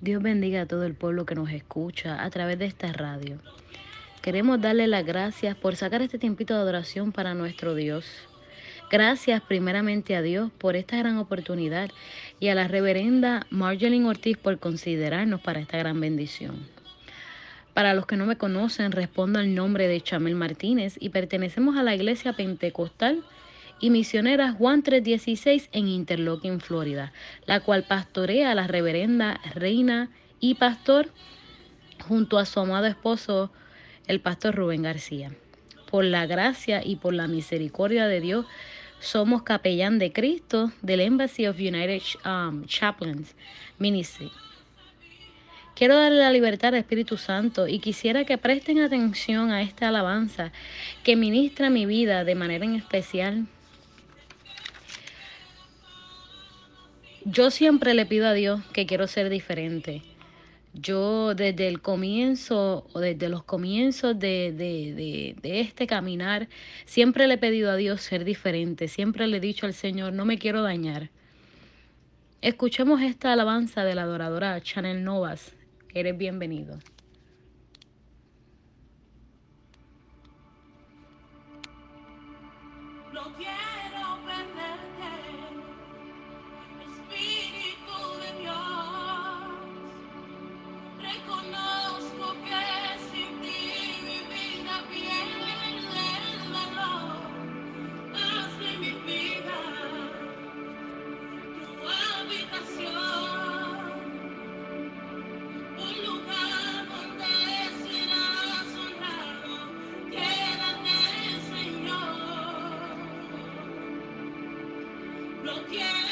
Dios bendiga a todo el pueblo que nos escucha a través de esta radio. Queremos darle las gracias por sacar este tiempito de adoración para nuestro Dios. Gracias primeramente a Dios por esta gran oportunidad y a la reverenda Marjolin Ortiz por considerarnos para esta gran bendición. Para los que no me conocen, respondo al nombre de Chamel Martínez y pertenecemos a la Iglesia Pentecostal y misionera Juan 316 en Interlochen, Florida, la cual pastorea a la reverenda reina y pastor junto a su amado esposo, el pastor Rubén García. Por la gracia y por la misericordia de Dios, somos capellán de Cristo del Embassy of United um, Chaplains Ministry. Quiero darle la libertad al Espíritu Santo y quisiera que presten atención a esta alabanza que ministra mi vida de manera en especial Yo siempre le pido a Dios que quiero ser diferente. Yo desde el comienzo o desde los comienzos de, de, de, este caminar, siempre le he pedido a Dios ser diferente. Siempre le he dicho al Señor, no me quiero dañar. Escuchemos esta alabanza de la adoradora Chanel Novas. Eres bienvenido. Gracias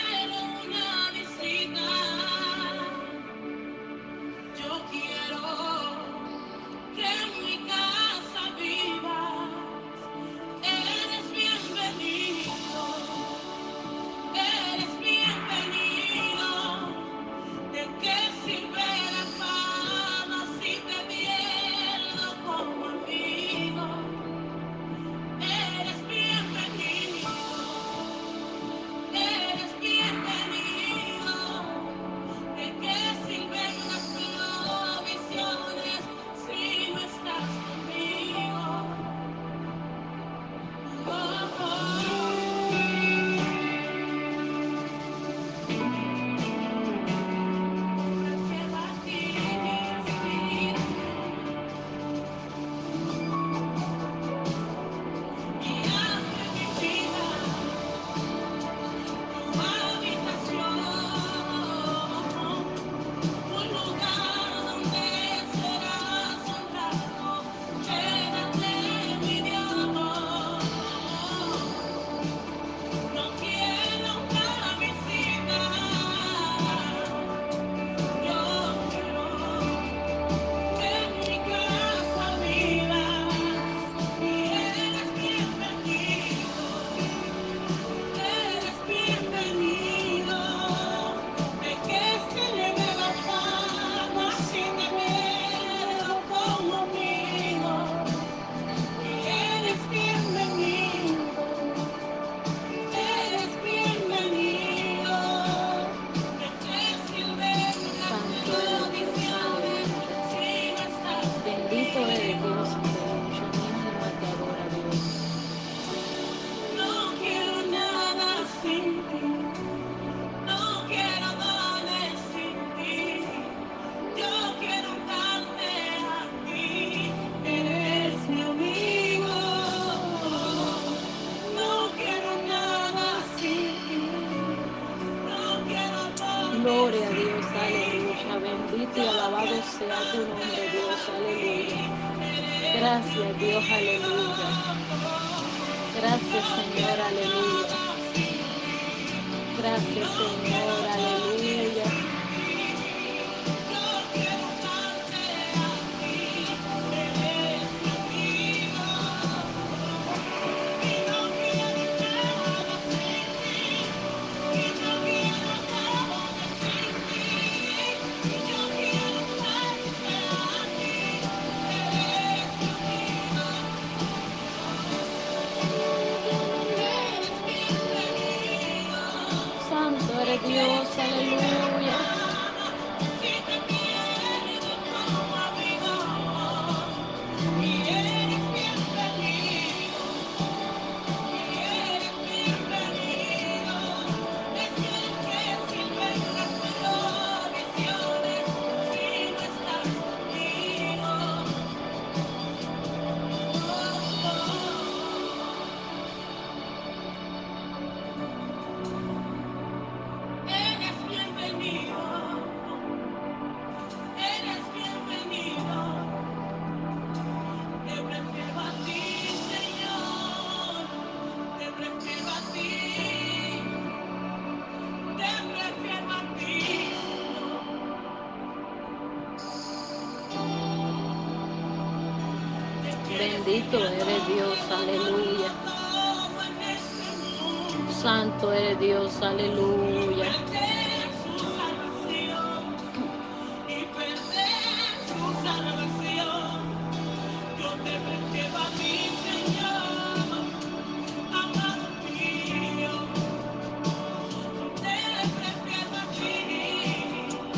Bendito eres Dios, aleluya. Santo eres Dios, aleluya.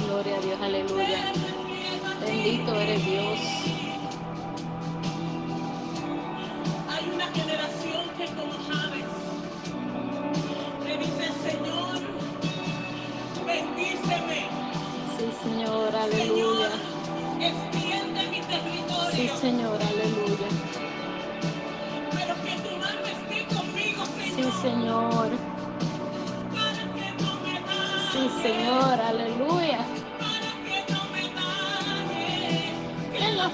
Gloria a Dios, aleluya. Bendito eres Dios. Señor, aleluya. Pero que tu mano esté conmigo, Sí, Señor. Señor. Para que no me dañe. Sí, Señor, aleluya. Para que no me dañe. Que la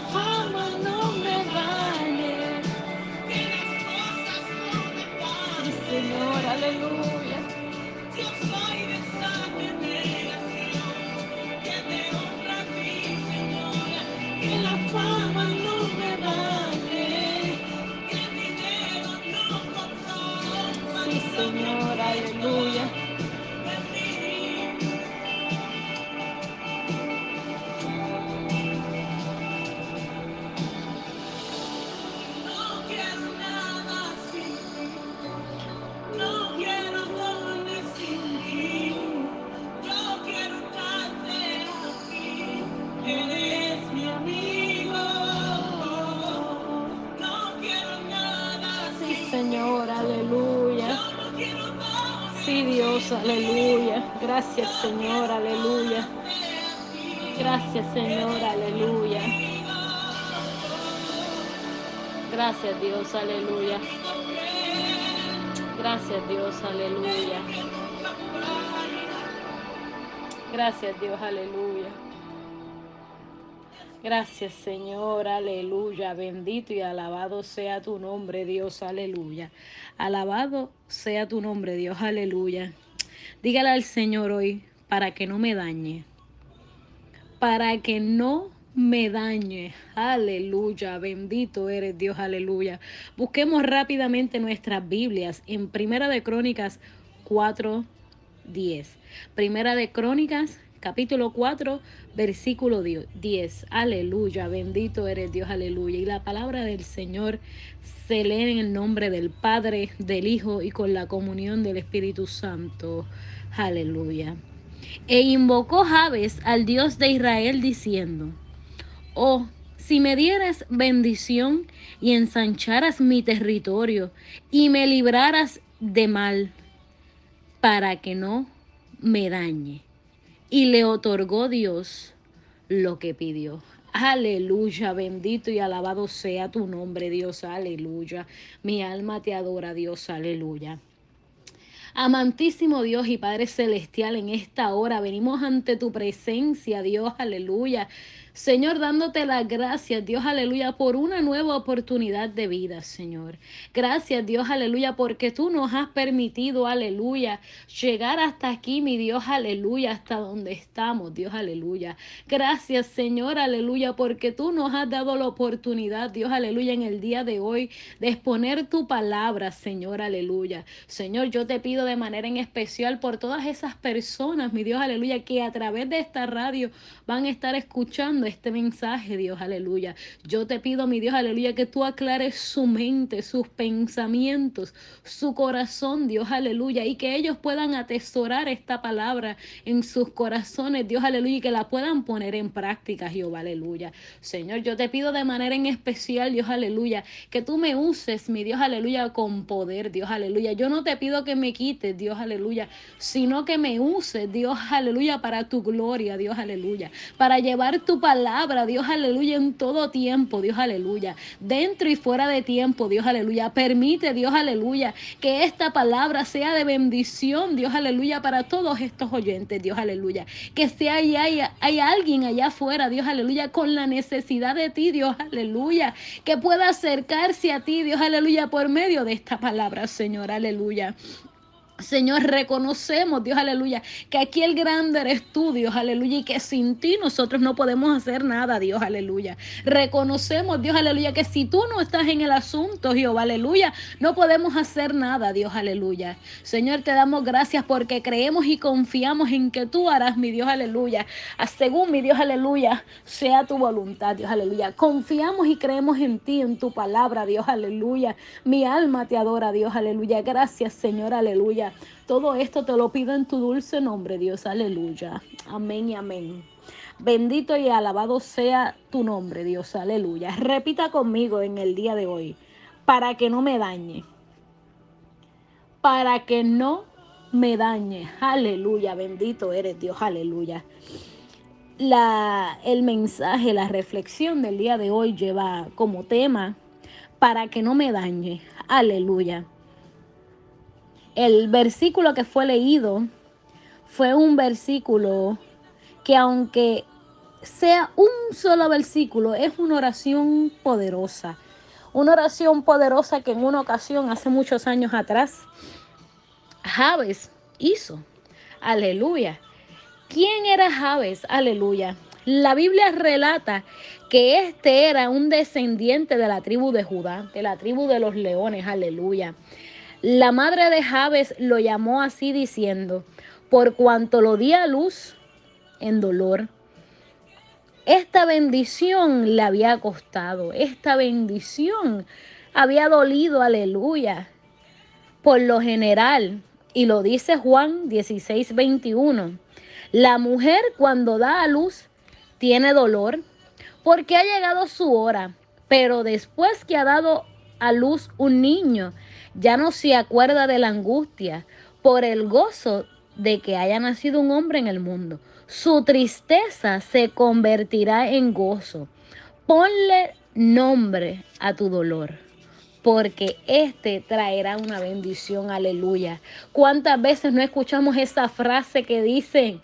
aleluya. Gracias, Señor, aleluya. Gracias, Señor, aleluya. Gracias, Dios, aleluya. Gracias, Dios, aleluya. Gracias, Dios, aleluya. Gracias, Señor, aleluya. Bendito y alabado sea tu nombre, Dios, aleluya. Alabado sea tu nombre, Dios, aleluya. Dígale al Señor hoy para que no me dañe. Para que no me dañe. Aleluya. Bendito eres Dios, aleluya. Busquemos rápidamente nuestras Biblias en Primera de Crónicas 4, 10. Primera de Crónicas, capítulo 4, versículo 10. Aleluya, bendito eres Dios, aleluya. Y la palabra del Señor se lee en el nombre del Padre, del Hijo y con la comunión del Espíritu Santo. Aleluya. E invocó Jabes al Dios de Israel diciendo, Oh, si me dieras bendición y ensancharas mi territorio y me libraras de mal, para que no me dañe. Y le otorgó Dios lo que pidió. Aleluya, bendito y alabado sea tu nombre, Dios, aleluya. Mi alma te adora, Dios, aleluya. Amantísimo Dios y Padre Celestial, en esta hora venimos ante tu presencia, Dios, aleluya. Señor, dándote las gracias, Dios, aleluya, por una nueva oportunidad de vida, Señor. Gracias, Dios, aleluya, porque tú nos has permitido, aleluya, llegar hasta aquí, mi Dios, aleluya, hasta donde estamos, Dios, aleluya. Gracias, Señor, aleluya, porque tú nos has dado la oportunidad, Dios, aleluya, en el día de hoy de exponer tu palabra, Señor, aleluya. Señor, yo te pido de manera en especial por todas esas personas, mi Dios, aleluya, que a través de esta radio van a estar escuchando este mensaje, Dios, aleluya. Yo te pido, mi Dios, aleluya, que tú aclares su mente, sus pensamientos, su corazón, Dios, aleluya, y que ellos puedan atesorar esta palabra en sus corazones, Dios, aleluya, y que la puedan poner en práctica, Jehová, aleluya. Señor, yo te pido de manera en especial, Dios, aleluya, que tú me uses, mi Dios, aleluya, con poder, Dios, aleluya. Yo no te pido que me quites, Dios, aleluya, sino que me uses, Dios, aleluya, para tu gloria, Dios, aleluya, para llevar tu palabra, Dios, aleluya, en todo tiempo, Dios, aleluya, dentro y fuera de tiempo, Dios, aleluya. Permite, Dios, aleluya, que esta palabra sea de bendición, Dios, aleluya, para todos estos oyentes, Dios, aleluya. Que si hay, hay, hay alguien allá afuera, Dios, aleluya, con la necesidad de ti, Dios, aleluya, que pueda acercarse a ti, Dios, aleluya, por medio de esta palabra, Señor, aleluya. Señor, reconocemos, Dios aleluya, que aquí el grande eres tú, Dios aleluya, y que sin ti nosotros no podemos hacer nada, Dios aleluya. Reconocemos, Dios aleluya, que si tú no estás en el asunto, Jehová aleluya, no podemos hacer nada, Dios aleluya. Señor, te damos gracias porque creemos y confiamos en que tú harás, mi Dios aleluya. Según mi Dios aleluya, sea tu voluntad, Dios aleluya. Confiamos y creemos en ti, en tu palabra, Dios aleluya. Mi alma te adora, Dios aleluya. Gracias, Señor, aleluya. Todo esto te lo pido en tu dulce nombre, Dios. Aleluya. Amén y amén. Bendito y alabado sea tu nombre, Dios. Aleluya. Repita conmigo en el día de hoy. Para que no me dañe. Para que no me dañe. Aleluya. Bendito eres Dios. Aleluya. El mensaje, la reflexión del día de hoy lleva como tema para que no me dañe. Aleluya. El versículo que fue leído fue un versículo que aunque sea un solo versículo, es una oración poderosa. Una oración poderosa que en una ocasión, hace muchos años atrás, Javes hizo. Aleluya. ¿Quién era Javes? Aleluya. La Biblia relata que este era un descendiente de la tribu de Judá, de la tribu de los leones. Aleluya. La madre de Jabes lo llamó así diciendo, por cuanto lo di a luz en dolor. Esta bendición le había costado, esta bendición había dolido, aleluya. Por lo general, y lo dice Juan 16, 21, la mujer cuando da a luz tiene dolor porque ha llegado su hora, pero después que ha dado a luz un niño, ya no se acuerda de la angustia por el gozo de que haya nacido un hombre en el mundo. Su tristeza se convertirá en gozo. Ponle nombre a tu dolor porque este traerá una bendición, aleluya. ¿Cuántas veces no escuchamos esa frase que dicen,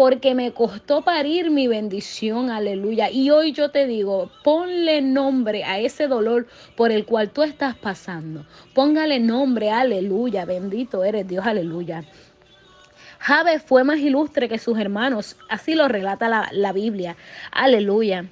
porque me costó parir mi bendición, aleluya. Y hoy yo te digo, ponle nombre a ese dolor por el cual tú estás pasando. Póngale nombre, aleluya, bendito eres Dios, aleluya. Jabe fue más ilustre que sus hermanos, así lo relata la, la Biblia, aleluya.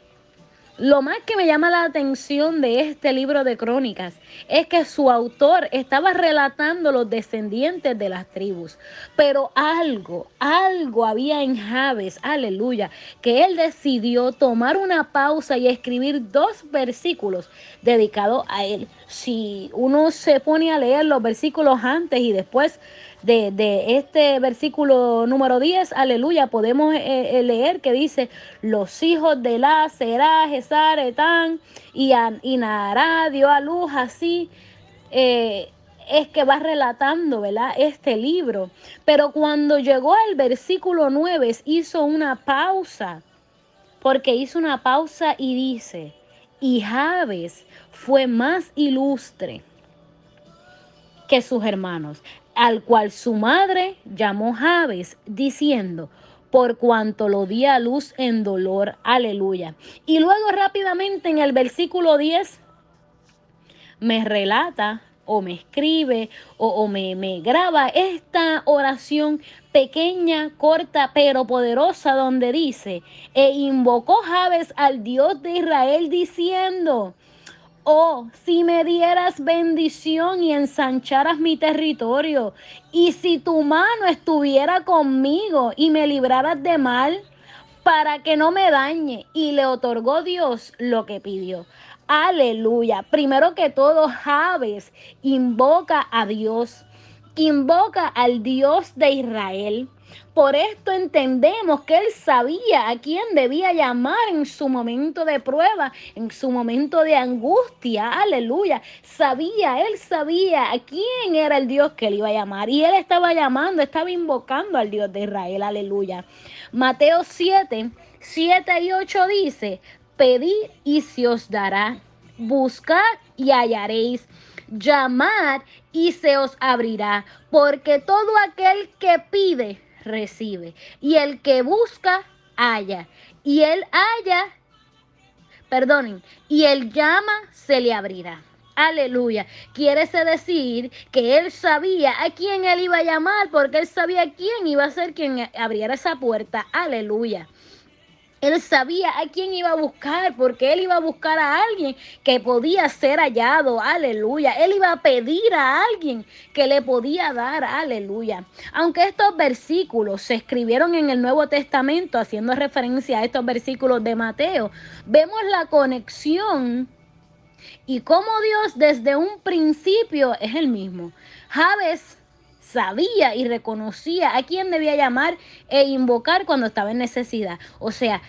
Lo más que me llama la atención de este libro de crónicas es que su autor estaba relatando los descendientes de las tribus, pero algo, algo había en Javes, aleluya, que él decidió tomar una pausa y escribir dos versículos dedicados a él. Si uno se pone a leer los versículos antes y después de, este versículo número 10, aleluya, podemos eh, eh, leer que dice, los hijos de la será, Gesar, Etán y, y dio a luz así. Eh, es que va relatando, ¿verdad? Este libro. Pero cuando llegó al versículo 9, hizo una pausa, porque hizo una pausa y dice, y Javes fue más ilustre que sus hermanos al cual su madre llamó Javes, diciendo, por cuanto lo di a luz en dolor, aleluya. Y luego rápidamente en el versículo 10 me relata o me escribe o, me, me graba esta oración pequeña, corta, pero poderosa, donde dice, e invocó Javes al Dios de Israel diciendo, Oh, si me dieras bendición y ensancharas mi territorio, y si tu mano estuviera conmigo y me libraras de mal, para que no me dañe. Y le otorgó Dios lo que pidió. Aleluya. Primero que todo, Javes invoca a Dios, invoca al Dios de Israel. Por esto entendemos que él sabía a quién debía llamar en su momento de prueba, en su momento de angustia. Aleluya. Sabía, él sabía a quién era el Dios que él iba a llamar. Y él estaba llamando, estaba invocando al Dios de Israel. Aleluya. Mateo 7, 7 y 8 dice, pedid y se os dará. Buscad y hallaréis. Llamad y se os abrirá. Porque todo aquel que pide, recibe. Y el que busca, halla. Y él halla, perdonen, y él llama, se le abrirá. Aleluya. Quiere decir que él sabía a quién él iba a llamar porque él sabía quién iba a ser quien abriera esa puerta. Aleluya. Él sabía a quién iba a buscar, porque él iba a buscar a alguien que podía ser hallado, aleluya. Él iba a pedir a alguien que le podía dar, aleluya. Aunque estos versículos se escribieron en el Nuevo Testamento, haciendo referencia a estos versículos de Mateo, vemos la conexión y cómo Dios desde un principio es el mismo. Javes sabía y reconocía a quién debía llamar e invocar cuando estaba en necesidad. O sea,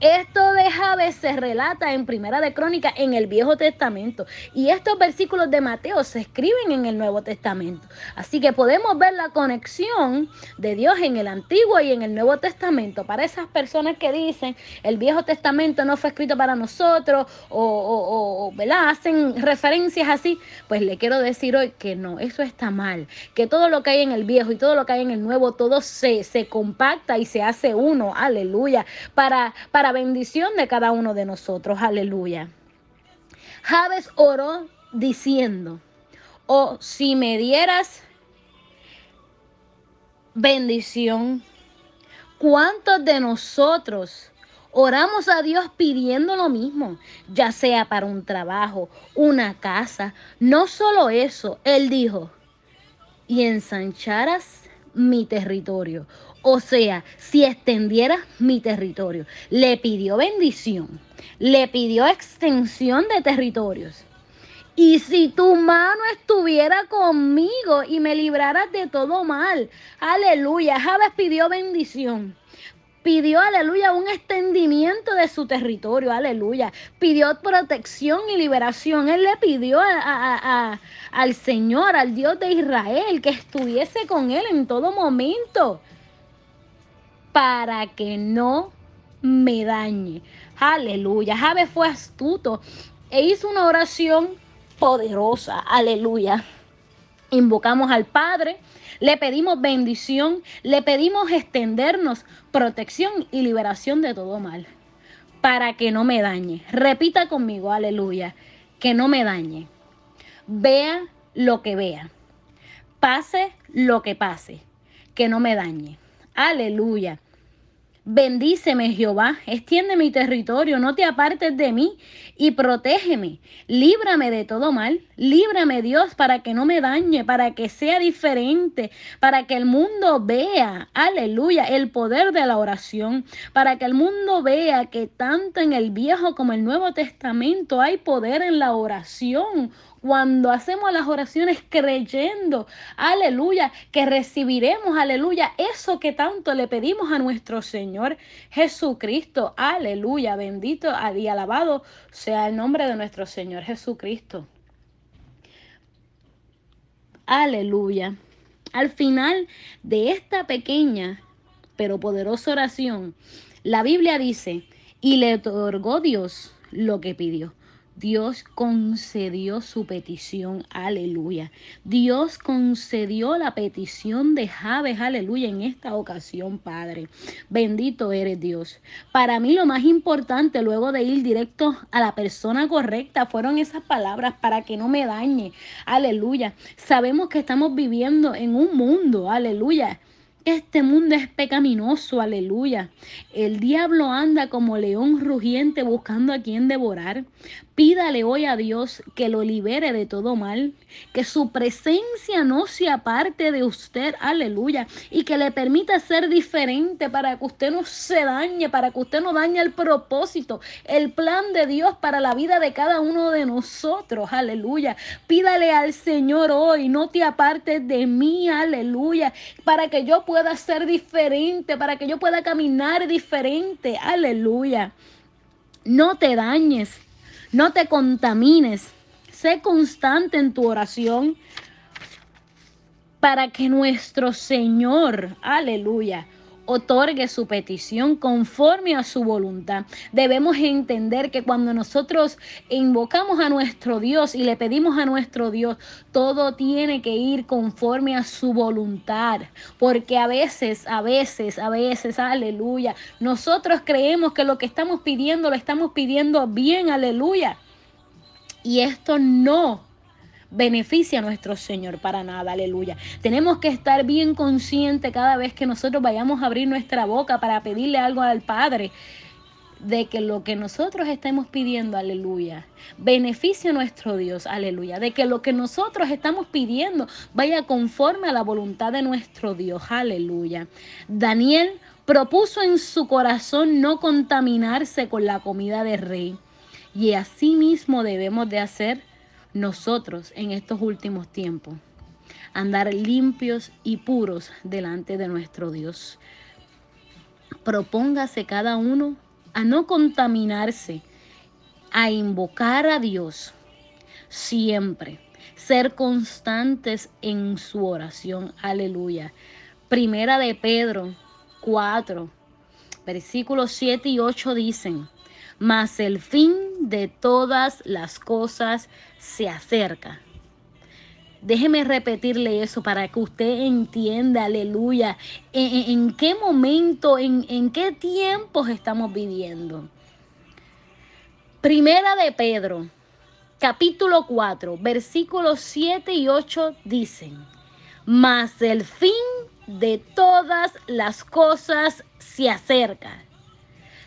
esto de Jabes se relata en Primera de Crónica en el Viejo Testamento y estos versículos de Mateo se escriben en el Nuevo Testamento. Así que podemos ver la conexión de Dios en el Antiguo y en el Nuevo Testamento. Para esas personas que dicen el Viejo Testamento no fue escrito para nosotros o, hacen referencias así, pues le quiero decir hoy que no, eso está mal. Que todo lo que hay en el Viejo y todo lo que hay en el Nuevo, todo se, se compacta y se hace uno. Aleluya. Para, para bendición de cada uno de nosotros. Aleluya. Javes oró diciendo, oh, si me dieras bendición, ¿cuántos de nosotros oramos a Dios pidiendo lo mismo, ya sea para un trabajo, una casa? No solo eso, Él dijo, y ensancharas mi territorio. O sea, si extendiera mi territorio, le pidió bendición, le pidió extensión de territorios. Y si tu mano estuviera conmigo y me libraras de todo mal, aleluya, Javes pidió bendición pidió, aleluya, un extendimiento de su territorio, aleluya. Pidió protección y liberación. Él le pidió al Señor, al Dios de Israel, que estuviese con él en todo momento para que no me dañe. Aleluya. Jabe fue astuto e hizo una oración poderosa. Aleluya. Invocamos al Padre, le pedimos bendición, le pedimos extendernos protección y liberación de todo mal, para que no me dañe. Repita conmigo, aleluya, que no me dañe. Vea lo que vea, pase lo que pase, que no me dañe. Aleluya. Bendíceme, Jehová, extiende mi territorio, no te apartes de mí y protégeme. Líbrame de todo mal, líbrame, Dios, para que no me dañe, para que sea diferente, para que el mundo vea, aleluya, el poder de la oración, para que el mundo vea que tanto en el Viejo como el Nuevo Testamento hay poder en la oración cuando hacemos las oraciones creyendo, aleluya, que recibiremos, aleluya, eso que tanto le pedimos a nuestro Señor Jesucristo, aleluya, bendito y alabado sea el nombre de nuestro Señor Jesucristo. Aleluya. Al final de esta pequeña pero poderosa oración, la Biblia dice, y le otorgó Dios lo que pidió. Dios concedió su petición, aleluya. Dios concedió la petición de Javes, aleluya, en esta ocasión, Padre. Bendito eres Dios. Para mí lo más importante, luego de ir directo a la persona correcta, fueron esas palabras para que no me dañe, aleluya. Sabemos que estamos viviendo en un mundo, aleluya este mundo es pecaminoso, aleluya. El diablo anda como león rugiente buscando a quien devorar. Pídale hoy a Dios que lo libere de todo mal, que su presencia no se aparte de usted, aleluya, y que le permita ser diferente para que usted no se dañe, para que usted no dañe el propósito, el plan de Dios para la vida de cada uno de nosotros, aleluya. Pídale al Señor hoy, no te apartes de mí, aleluya, para que yo pueda ser diferente, para que yo pueda caminar diferente, aleluya. No te dañes, no te contamines. Sé constante en tu oración para que nuestro Señor, aleluya, otorgue su petición conforme a su voluntad. Debemos entender que cuando nosotros invocamos a nuestro Dios y le pedimos a nuestro Dios, todo tiene que ir conforme a su voluntad. Porque a veces, a veces, a veces, aleluya, nosotros creemos que lo que estamos pidiendo lo estamos pidiendo bien, aleluya. Y esto no beneficia a nuestro Señor para nada, aleluya. Tenemos que estar bien conscientes cada vez que nosotros vayamos a abrir nuestra boca para pedirle algo al Padre de que lo que nosotros estemos pidiendo, aleluya, beneficie a nuestro Dios, aleluya, de que lo que nosotros estamos pidiendo vaya conforme a la voluntad de nuestro Dios, aleluya. Daniel propuso en su corazón no contaminarse con la comida del rey y así mismo debemos de hacer nosotros en estos últimos tiempos, andar limpios y puros delante de nuestro Dios. Propóngase cada uno a no contaminarse, a invocar a Dios siempre, ser constantes en su oración. Aleluya. Primera de Pedro 4, versículos 7 y 8 dicen, mas el fin de todas las cosas se acerca. Déjeme repetirle eso para que usted entienda, aleluya, en, qué momento, en, en qué tiempos estamos viviendo. Primera de Pedro, capítulo 4, versículos 7 y 8 dicen, mas el fin de todas las cosas se acerca.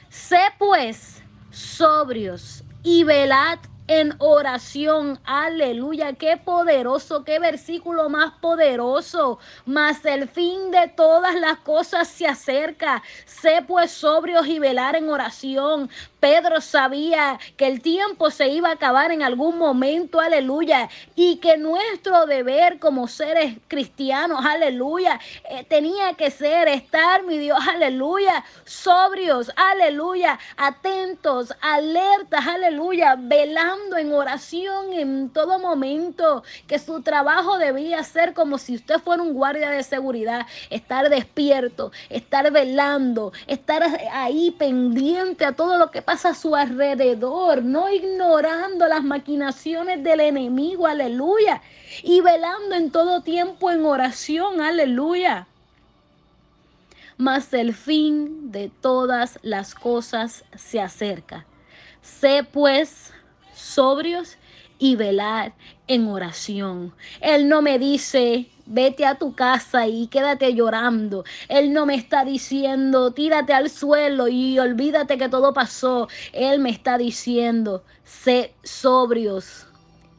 Sé pues sobrios y velad en oración. Aleluya, qué poderoso, qué versículo más poderoso. Mas el fin de todas las cosas se acerca. Sé pues sobrios y velar en oración. Pedro sabía que el tiempo se iba a acabar en algún momento, aleluya, y que nuestro deber como seres cristianos, aleluya, eh, tenía que ser estar, mi Dios, aleluya, sobrios, aleluya, atentos, alertas, aleluya, velando en oración en todo momento, que su trabajo debía ser como si usted fuera un guardia de seguridad, estar despierto, estar velando, estar ahí pendiente a todo lo que pasa a su alrededor, no ignorando las maquinaciones del enemigo, aleluya, y velando en todo tiempo en oración, aleluya. Mas el fin de todas las cosas se acerca. Sé pues sobrios y velar en oración. Él no me dice, vete a tu casa y quédate llorando. Él no me está diciendo, tírate al suelo y olvídate que todo pasó. Él me está diciendo, sé sobrios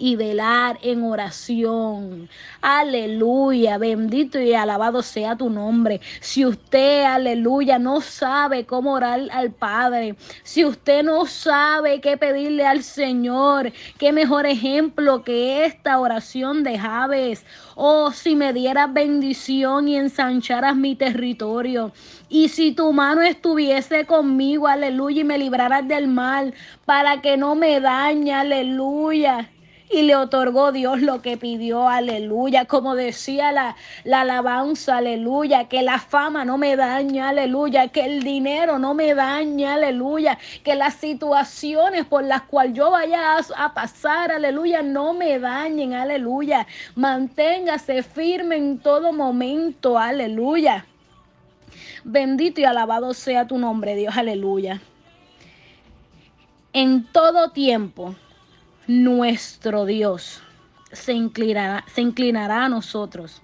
y velar en oración. Aleluya, bendito y alabado sea tu nombre. Si usted, aleluya, no sabe cómo orar al Padre, si usted no sabe qué pedirle al Señor, qué mejor ejemplo que esta oración de Javes. Oh, si me dieras bendición y ensancharas mi territorio. Y si tu mano estuviese conmigo, aleluya, y me libraras del mal, para que no me dañe, aleluya y le otorgó Dios lo que pidió, aleluya. Como decía la, la alabanza, aleluya, que la fama no me daña, aleluya, que el dinero no me daña, aleluya, que las situaciones por las cuales yo vaya a, a pasar, aleluya, no me dañen, aleluya. Manténgase firme en todo momento, aleluya. Bendito y alabado sea tu nombre, Dios, aleluya. En todo tiempo nuestro Dios se inclinará, se inclinará a nosotros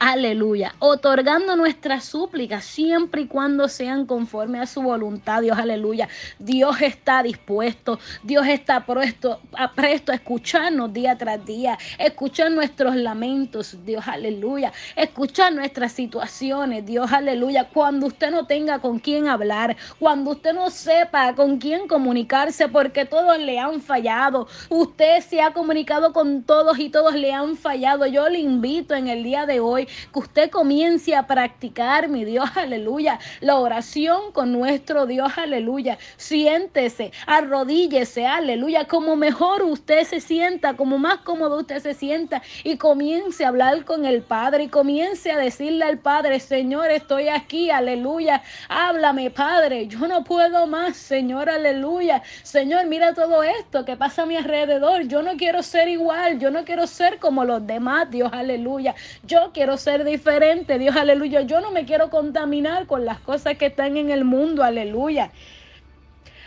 Aleluya. Otorgando nuestras súplicas siempre y cuando sean conforme a su voluntad. Dios, aleluya. Dios está dispuesto. Dios está presto presto a escucharnos día tras día. Escuchar nuestros lamentos. Dios, aleluya. Escuchar nuestras situaciones. Dios, aleluya. Cuando usted no tenga con quién hablar. Cuando usted no sepa con quién comunicarse porque todos le han fallado. Usted se ha comunicado con todos y todos le han fallado. Yo le invito en el día de hoy que usted comience a practicar, mi Dios, aleluya, la oración con nuestro Dios, aleluya. Siéntese, arrodíllese, aleluya, como mejor usted se sienta, como más cómodo usted se sienta y comience a hablar con el Padre y comience a decirle al Padre, Señor, estoy aquí, aleluya, háblame, Padre, yo no puedo más, Señor, aleluya. Señor, mira todo esto que pasa a mi alrededor, yo no quiero ser igual, yo no quiero ser como los demás, Dios, aleluya. Yo quiero ser diferente, Dios, aleluya. Yo no me quiero contaminar con las cosas que están en el mundo, aleluya.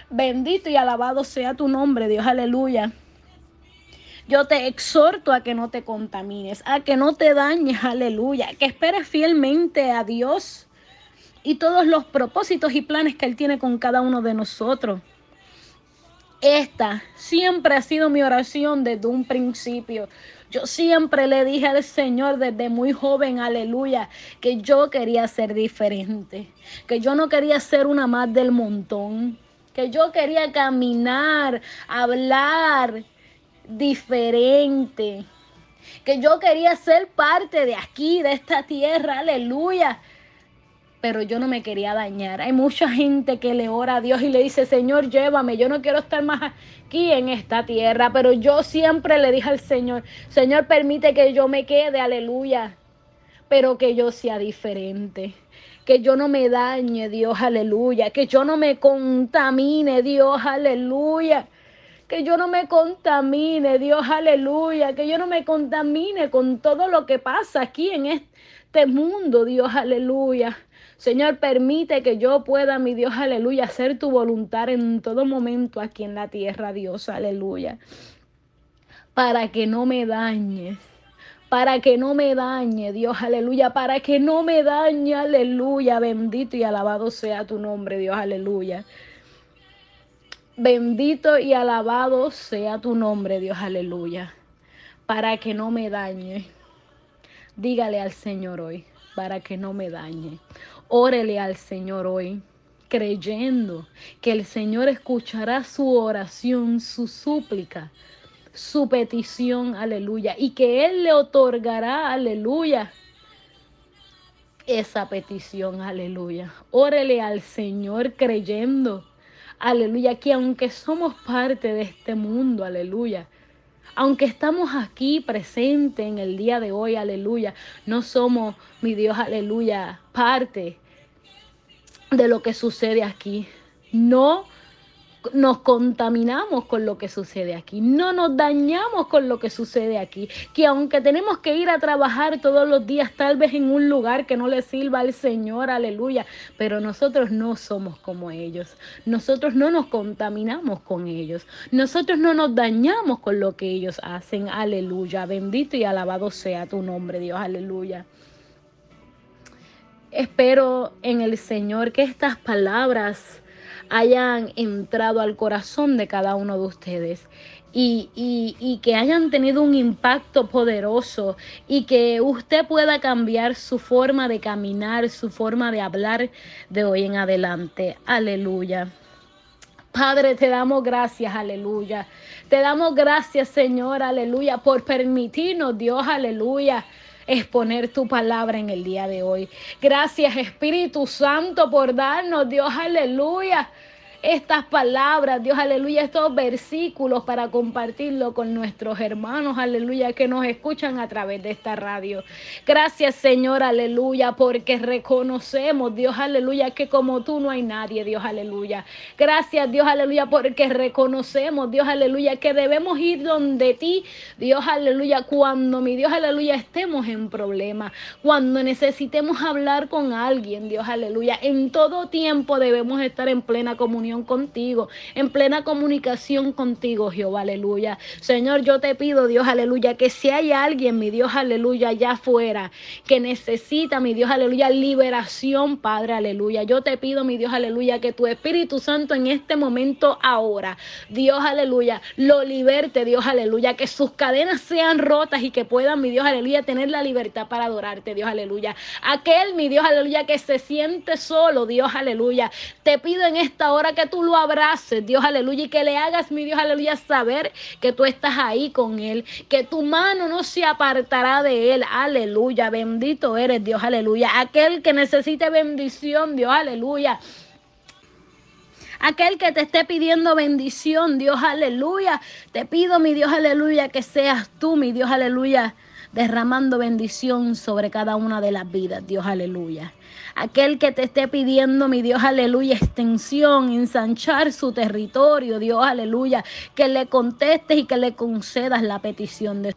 Bendito y alabado sea tu nombre, Dios, aleluya. Yo te exhorto a que no te contamines, a que no te dañes, aleluya, que esperes fielmente a Dios y todos los propósitos y planes que Él tiene con cada uno de nosotros. Esta siempre ha sido mi oración desde un principio. Yo siempre le dije al Señor desde muy joven, aleluya, que yo quería ser diferente, que yo no quería ser una más del montón, que yo quería caminar, hablar diferente, que yo quería ser parte de aquí, de esta tierra, aleluya pero yo no me quería dañar. Hay mucha gente que le ora a Dios y le dice, Señor, llévame, yo no quiero estar más aquí en esta tierra, pero yo siempre le dije al Señor, Señor, permite que yo me quede, aleluya, pero que yo sea diferente. Que yo no me dañe, Dios, aleluya. Que yo no me contamine, Dios, aleluya que yo no me contamine, Dios, aleluya, que yo no me contamine con todo lo que pasa aquí en este mundo, Dios, aleluya. Señor, permite que yo pueda, mi Dios, aleluya, hacer tu voluntad en todo momento aquí en la tierra, Dios, aleluya. Para que no me dañes, para que no me dañe, Dios, aleluya, para que no me dañe, aleluya, bendito y alabado sea tu nombre, Dios, aleluya. Bendito y alabado sea tu nombre, Dios, aleluya, para que no me dañe. Dígale al Señor hoy, para que no me dañe. Órele al Señor hoy, creyendo que el Señor escuchará su oración, su súplica, su petición, aleluya, y que Él le otorgará, aleluya, esa petición, aleluya. Órele al Señor creyendo, aleluya, que aunque somos parte de este mundo, aleluya, aunque estamos aquí presentes en el día de hoy, aleluya, no somos, mi Dios, aleluya, parte de lo que sucede aquí. No nos contaminamos con lo que sucede aquí, no nos dañamos con lo que sucede aquí, que aunque tenemos que ir a trabajar todos los días, tal vez en un lugar que no le sirva al Señor, aleluya, pero nosotros no somos como ellos, nosotros no nos contaminamos con ellos, nosotros no nos dañamos con lo que ellos hacen, aleluya, bendito y alabado sea tu nombre, Dios, aleluya. Espero en el Señor que estas palabras hayan entrado al corazón de cada uno de ustedes. Y, y, que hayan tenido un impacto poderoso y que usted pueda cambiar su forma de caminar, su forma de hablar de hoy en adelante. Aleluya. Padre, te damos gracias, aleluya. Te damos gracias, Señor, aleluya, por permitirnos, Dios, aleluya exponer tu palabra en el día de hoy. Gracias Espíritu Santo por darnos, Dios, aleluya estas palabras, Dios, aleluya, estos versículos para compartirlo con nuestros hermanos, aleluya, que nos escuchan a través de esta radio. Gracias, Señor, aleluya, porque reconocemos, Dios, aleluya, que como tú no hay nadie, Dios, aleluya. Gracias, Dios, aleluya, porque reconocemos, Dios, aleluya, que debemos ir donde ti, Dios, aleluya, cuando mi Dios, aleluya, estemos en problemas, cuando necesitemos hablar con alguien, Dios, aleluya. En todo tiempo debemos estar en plena contigo, en plena comunicación contigo, Jehová, aleluya. Señor, yo te pido, Dios, aleluya, que si hay alguien, mi Dios, aleluya, allá afuera, que necesita, mi Dios, aleluya, liberación, Padre, aleluya. Yo te pido, mi Dios, aleluya, que tu Espíritu Santo en este momento ahora, Dios, aleluya, lo liberte, Dios, aleluya, que sus cadenas sean rotas y que puedan, mi Dios, aleluya, tener la libertad para adorarte, Dios, aleluya. Aquel, mi Dios, aleluya, que se siente solo, Dios, aleluya. Te pido en esta hora que tú lo abraces, Dios aleluya, y que le hagas, mi Dios aleluya, saber que tú estás ahí con él, que tu mano no se apartará de él, aleluya, bendito eres, Dios aleluya, aquel que necesite bendición, Dios aleluya. Aquel que te esté pidiendo bendición, Dios aleluya. Te pido, mi Dios aleluya, que seas tú, mi Dios aleluya, derramando bendición sobre cada una de las vidas, Dios aleluya. Aquel que te esté pidiendo, mi Dios, aleluya, extensión, ensanchar su territorio, Dios, aleluya, que le contestes y que le concedas la petición de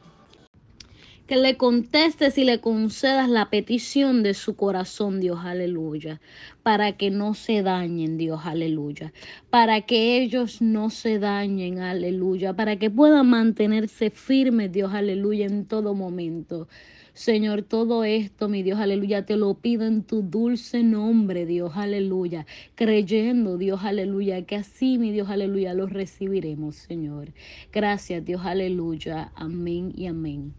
que le contestes y le concedas la petición de su corazón, Dios, aleluya, para que no se dañen, Dios, aleluya, para que ellos no se dañen, aleluya, para que puedan mantenerse firmes, Dios, aleluya, en todo momento. Señor, todo esto, mi Dios, aleluya, te lo pido en tu dulce nombre, Dios, aleluya, creyendo, Dios, aleluya, que así, mi Dios, aleluya, lo recibiremos, Señor. Gracias, Dios, aleluya, amén y amén.